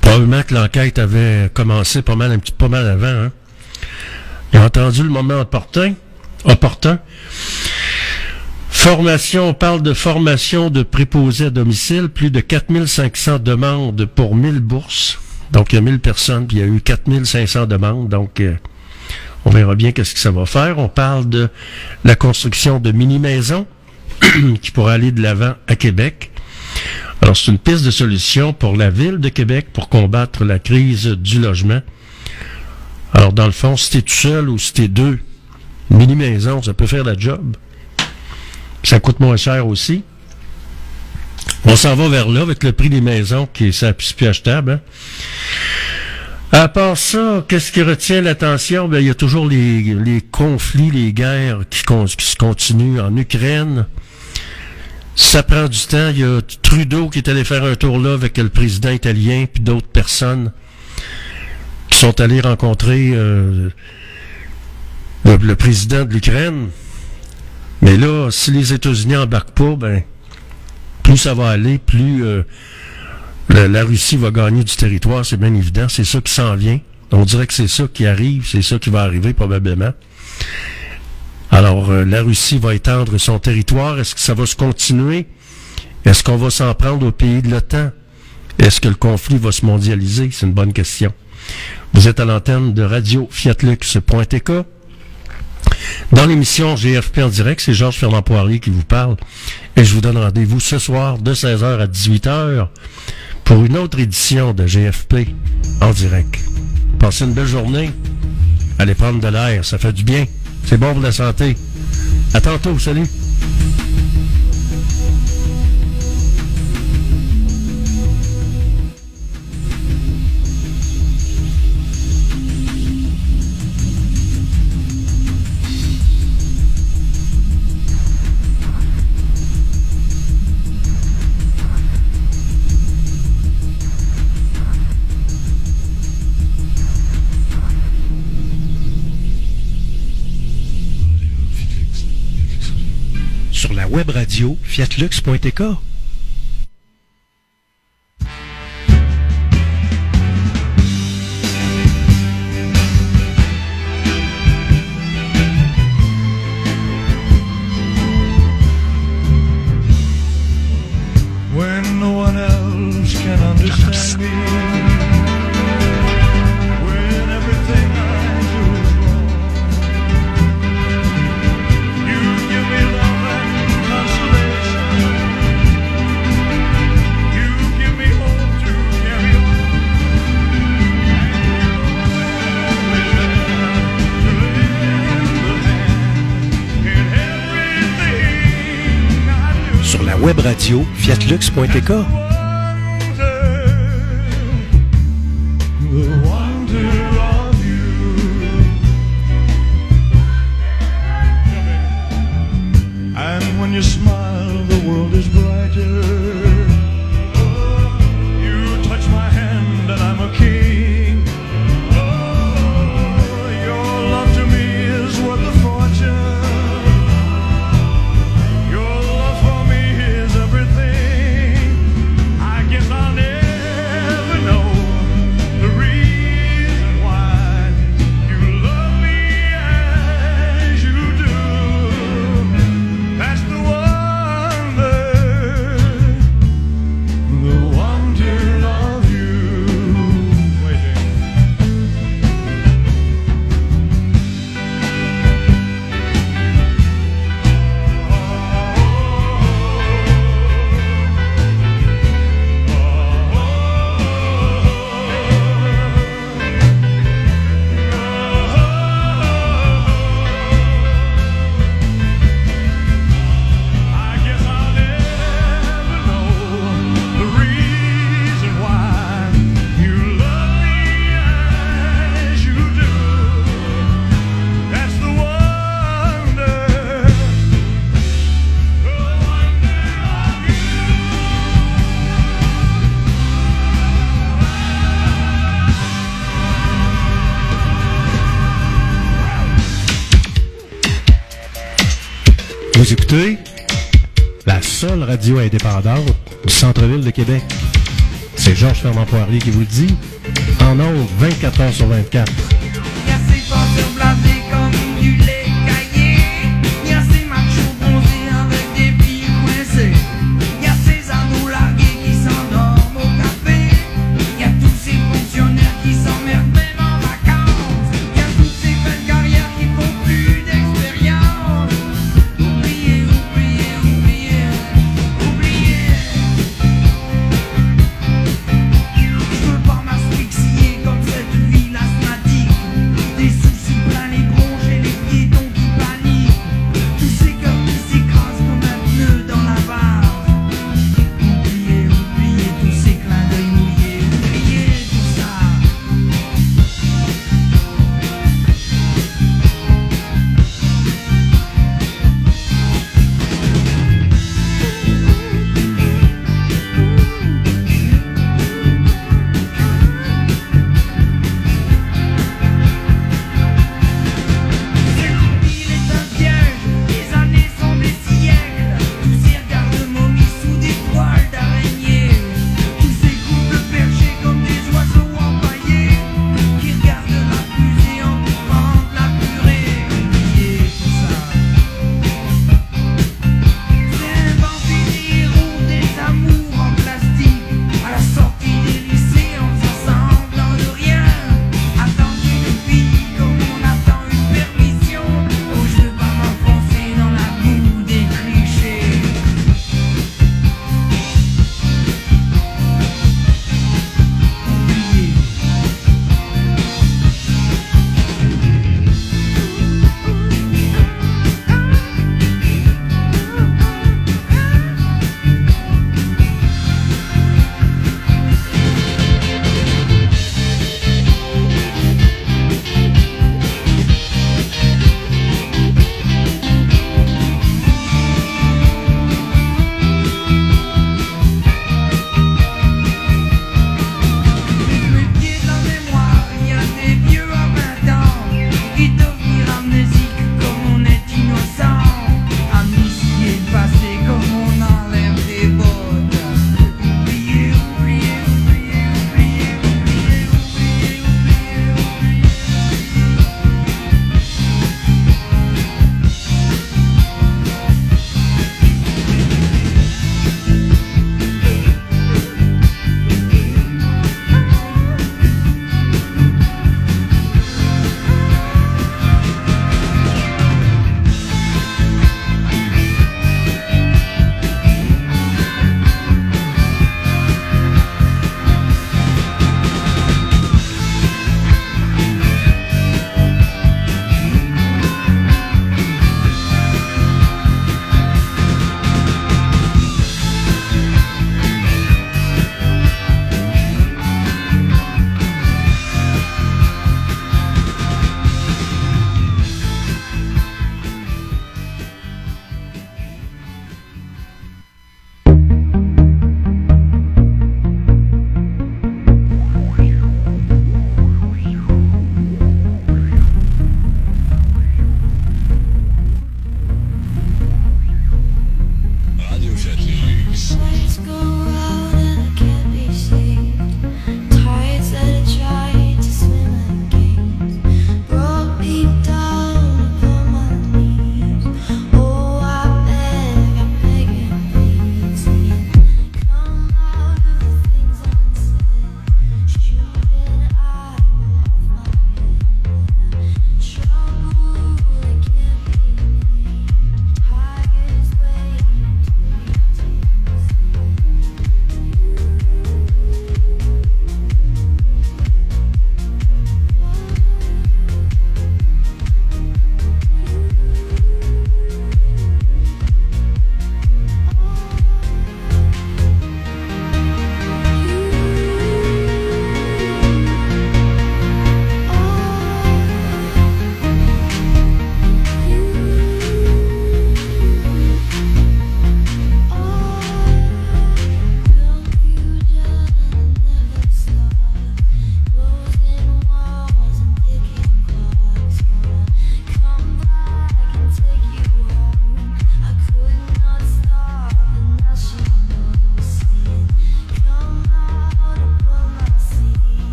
Probablement que l'enquête avait commencé pas mal, un petit pas mal avant. Hein. J'ai entendu le moment opportun. opportun. Formation, on parle de formation de préposés à domicile, plus de 4500 demandes pour 1000 bourses. Donc, il y a 1000 personnes, puis il y a eu 4500 demandes. Donc, euh, on verra bien qu'est-ce que ça va faire. On parle de la construction de mini-maisons qui pourra aller de l'avant à Québec. Alors, c'est une piste de solution pour la ville de Québec pour combattre la crise du logement. Alors, dans le fond, si t'es tout seul ou si t'es deux, mini-maison, ça peut faire la job. Ça coûte moins cher aussi. On s'en va vers là avec le prix des maisons qui est ça plus achetable. hein. À part ça, qu'est-ce qui retient l'attention? Ben, il y a toujours les, les conflits, les guerres qui, qui se continuent en Ukraine. Ça prend du temps. Il y a Trudeau qui est allé faire un tour là avec le président italien puis d'autres personnes qui sont allés rencontrer euh, le président de l'Ukraine. Mais là, si les États-Unis embarquent pas, ben, plus ça va aller, plus euh, la, Russie va gagner du territoire, c'est bien évident. C'est ça qui s'en vient. On dirait que c'est ça qui arrive, c'est ça qui va arriver probablement. Alors, euh, la Russie va étendre son territoire. Est-ce que ça va se continuer? Est-ce qu'on va s'en prendre au pays de l'OTAN? Est-ce que le conflit va se mondialiser? C'est une bonne question. Vous êtes à l'antenne de radio fiatlux.tk. Dans l'émission GFP en direct, c'est Georges Fernand Poirier qui vous parle. Et je vous donne rendez-vous ce soir de 16h à 18h pour une autre édition de GFP en direct. Passez une belle journée. Allez prendre de l'air, ça fait du bien. C'est bon pour la santé. À tantôt, salut. Web radio fiatlux.tk. la web radio fiatlux.tk. radio indépendante du centre-ville de Québec. C'est Georges Fernand Poirier qui vous le dit. En ondes, 24 heures sur 24.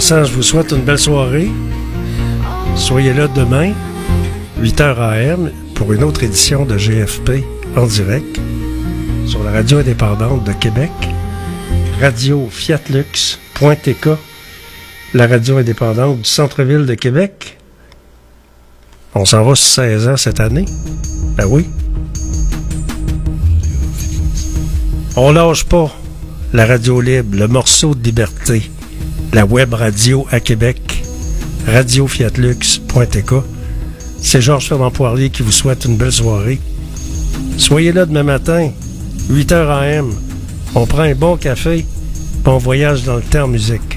je vous souhaite une belle soirée. Soyez là demain, 8h AM, pour une autre édition de GFP en direct sur la radio indépendante de Québec, radio fiatlux.tk, la radio indépendante du centre-ville de Québec. On s'en va sur 16 ans cette année. Ben oui. On lâche pas la radio libre, le morceau de liberté la web radio à Québec, radiofiatlux.tk. C'est Georges Fernand Poirier qui vous souhaite une belle soirée. Soyez là demain matin, 8h AM. On prend un bon café, bon voyage dans le temps en musique.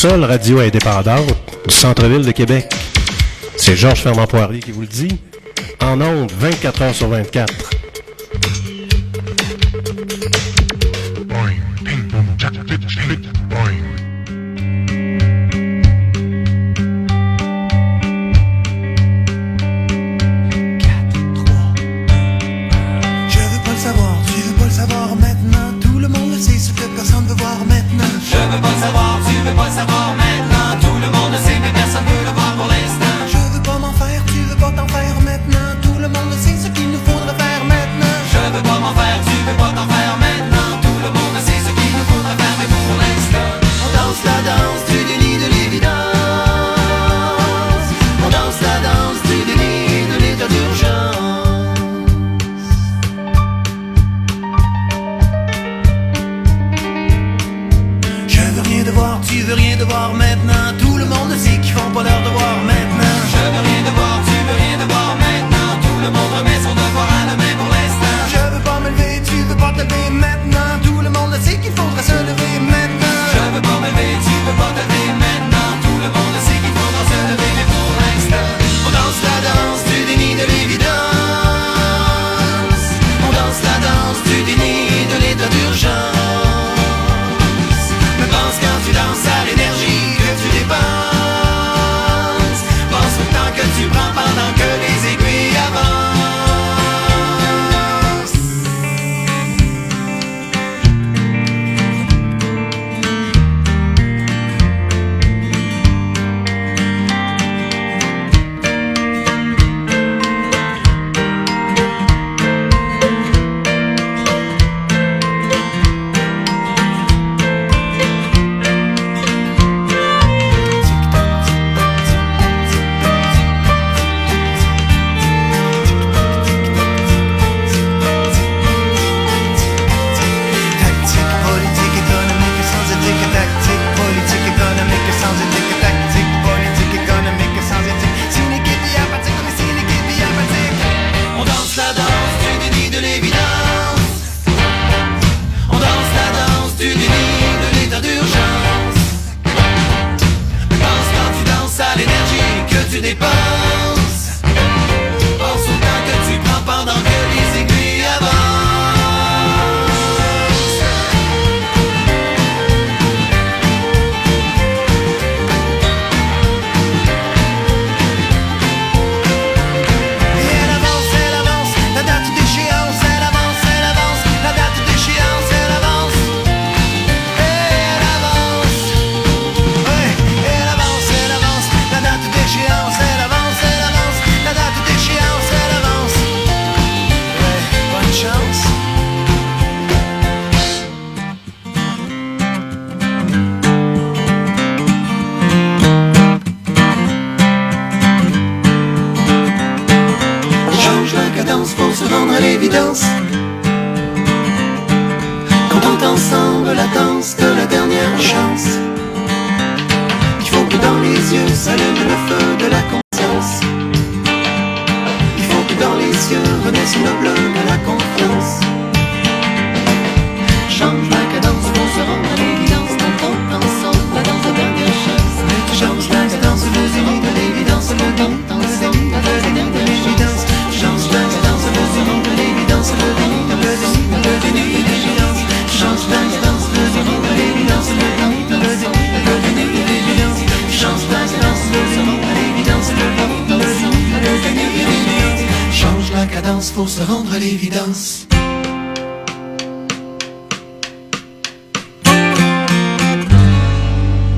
Sol Radio est du centre-ville de Québec. C'est Georges Fermat Poirier qui vous le dit. En onde, 24h sur 24. Je veux pas le savoir. Tu veux pas le savoir maintenant. Tout le monde sait ce que personne veut voir maintenant. Je veux pas le savoir. depois eu vou aumentar.